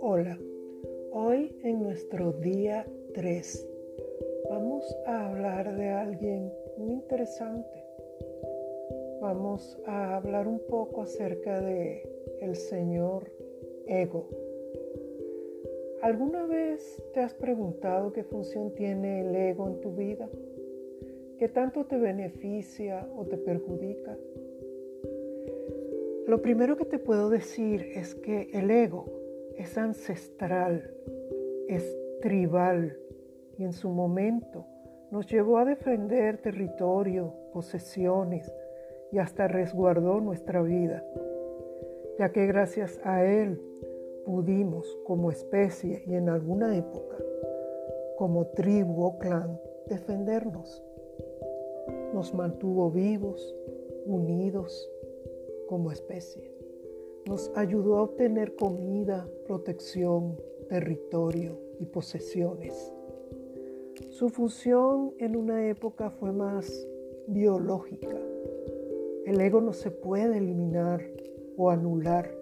Hola, hoy en nuestro día 3 vamos a hablar de alguien muy interesante. Vamos a hablar un poco acerca de el señor ego. ¿Alguna vez te has preguntado qué función tiene el ego en tu vida? ¿Qué tanto te beneficia o te perjudica? Lo primero que te puedo decir es que el ego es ancestral, es tribal y en su momento nos llevó a defender territorio, posesiones y hasta resguardó nuestra vida, ya que gracias a él pudimos como especie y en alguna época, como tribu o clan, defendernos. Nos mantuvo vivos, unidos como especie nos ayudó a obtener comida, protección, territorio y posesiones. Su función en una época fue más biológica. El ego no se puede eliminar o anular,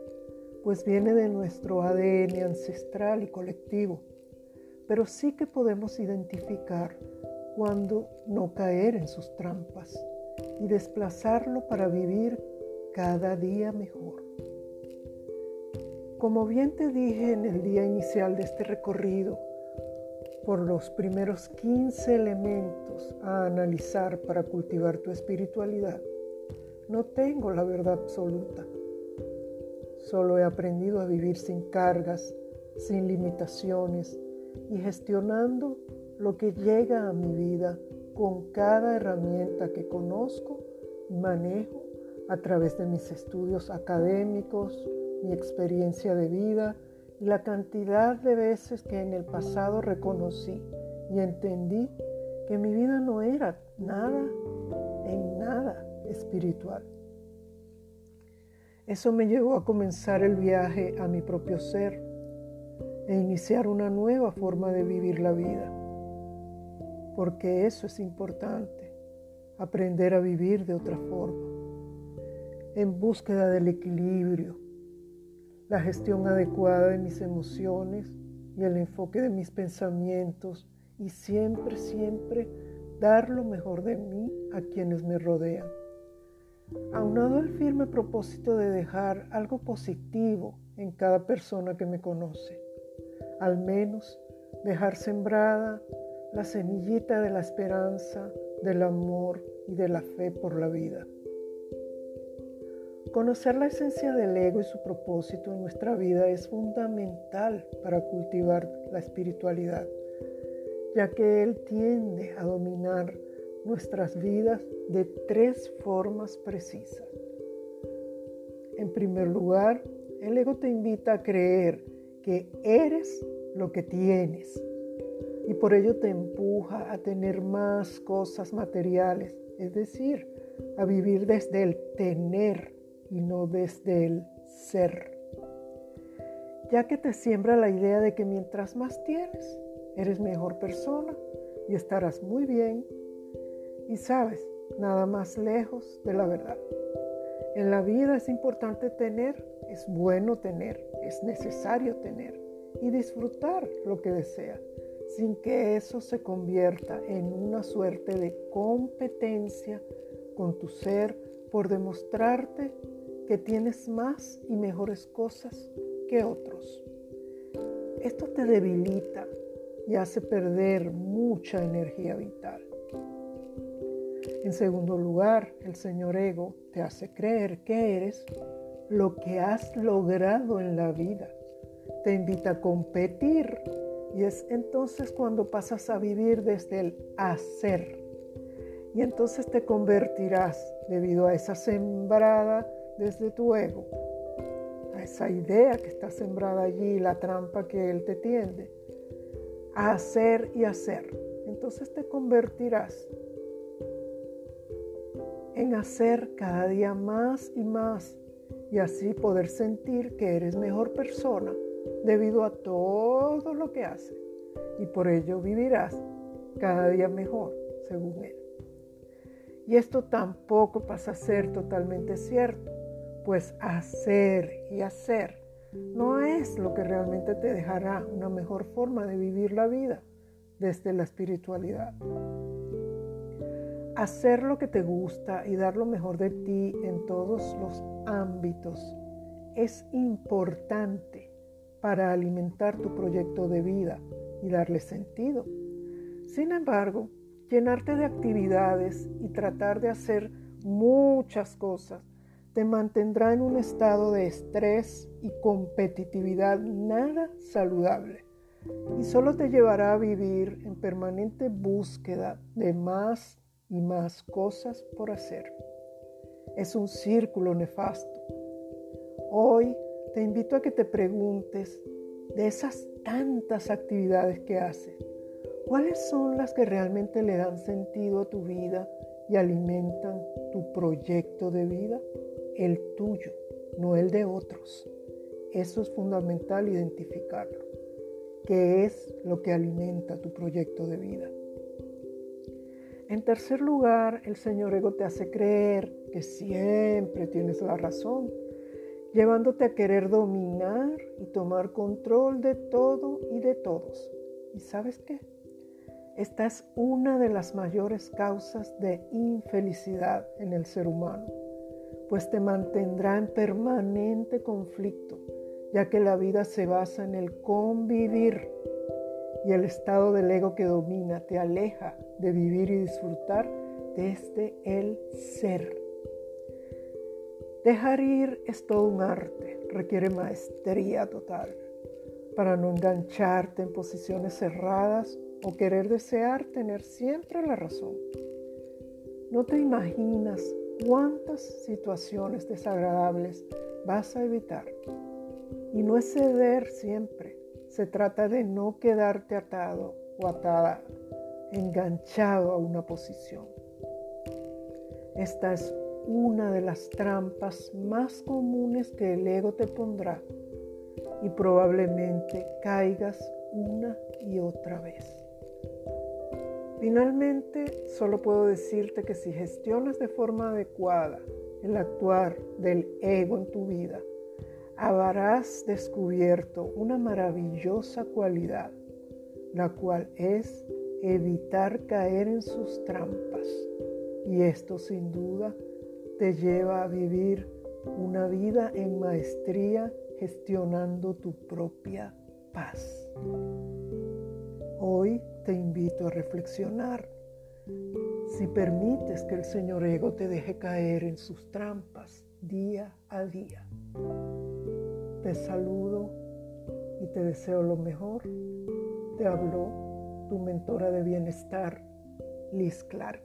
pues viene de nuestro ADN ancestral y colectivo, pero sí que podemos identificar cuando no caer en sus trampas y desplazarlo para vivir cada día mejor. Como bien te dije en el día inicial de este recorrido, por los primeros 15 elementos a analizar para cultivar tu espiritualidad, no tengo la verdad absoluta. Solo he aprendido a vivir sin cargas, sin limitaciones y gestionando lo que llega a mi vida con cada herramienta que conozco y manejo a través de mis estudios académicos, mi experiencia de vida y la cantidad de veces que en el pasado reconocí y entendí que mi vida no era nada, en nada espiritual. Eso me llevó a comenzar el viaje a mi propio ser e iniciar una nueva forma de vivir la vida. Porque eso es importante, aprender a vivir de otra forma, en búsqueda del equilibrio, la gestión adecuada de mis emociones y el enfoque de mis pensamientos y siempre, siempre dar lo mejor de mí a quienes me rodean. Aunado al firme propósito de dejar algo positivo en cada persona que me conoce, al menos dejar sembrada la semillita de la esperanza, del amor y de la fe por la vida. Conocer la esencia del ego y su propósito en nuestra vida es fundamental para cultivar la espiritualidad, ya que él tiende a dominar nuestras vidas de tres formas precisas. En primer lugar, el ego te invita a creer que eres lo que tienes y por ello te empuja a tener más cosas materiales, es decir, a vivir desde el tener y no desde el ser. Ya que te siembra la idea de que mientras más tienes, eres mejor persona y estarás muy bien. Y sabes, nada más lejos de la verdad. En la vida es importante tener, es bueno tener, es necesario tener y disfrutar lo que desea, sin que eso se convierta en una suerte de competencia con tu ser por demostrarte que tienes más y mejores cosas que otros. Esto te debilita y hace perder mucha energía vital. En segundo lugar, el señor ego te hace creer que eres lo que has logrado en la vida. Te invita a competir y es entonces cuando pasas a vivir desde el hacer. Y entonces te convertirás, debido a esa sembrada desde tu ego, a esa idea que está sembrada allí, la trampa que él te tiende, a hacer y hacer. Entonces te convertirás en hacer cada día más y más y así poder sentir que eres mejor persona debido a todo lo que haces y por ello vivirás cada día mejor según él. Y esto tampoco pasa a ser totalmente cierto, pues hacer y hacer no es lo que realmente te dejará una mejor forma de vivir la vida desde la espiritualidad. Hacer lo que te gusta y dar lo mejor de ti en todos los ámbitos es importante para alimentar tu proyecto de vida y darle sentido. Sin embargo, llenarte de actividades y tratar de hacer muchas cosas te mantendrá en un estado de estrés y competitividad nada saludable y solo te llevará a vivir en permanente búsqueda de más y más cosas por hacer. Es un círculo nefasto. Hoy te invito a que te preguntes de esas tantas actividades que haces, ¿cuáles son las que realmente le dan sentido a tu vida y alimentan tu proyecto de vida? El tuyo, no el de otros. Eso es fundamental identificarlo. ¿Qué es lo que alimenta tu proyecto de vida? En tercer lugar, el Señor Ego te hace creer que siempre tienes la razón, llevándote a querer dominar y tomar control de todo y de todos. ¿Y sabes qué? Esta es una de las mayores causas de infelicidad en el ser humano, pues te mantendrá en permanente conflicto, ya que la vida se basa en el convivir y el estado del ego que domina te aleja de vivir y disfrutar desde el ser. Dejar ir es todo un arte, requiere maestría total para no engancharte en posiciones cerradas o querer desear tener siempre la razón. No te imaginas cuántas situaciones desagradables vas a evitar. Y no es ceder siempre, se trata de no quedarte atado o atada, enganchado a una posición. Esta es una de las trampas más comunes que el ego te pondrá y probablemente caigas una y otra vez. Finalmente, solo puedo decirte que si gestionas de forma adecuada el actuar del ego en tu vida, habrás descubierto una maravillosa cualidad, la cual es evitar caer en sus trampas. Y esto sin duda te lleva a vivir una vida en maestría gestionando tu propia paz. Hoy te invito a reflexionar si permites que el Señor Ego te deje caer en sus trampas día a día. Te saludo y te deseo lo mejor. Te habló tu mentora de bienestar, Liz Clark.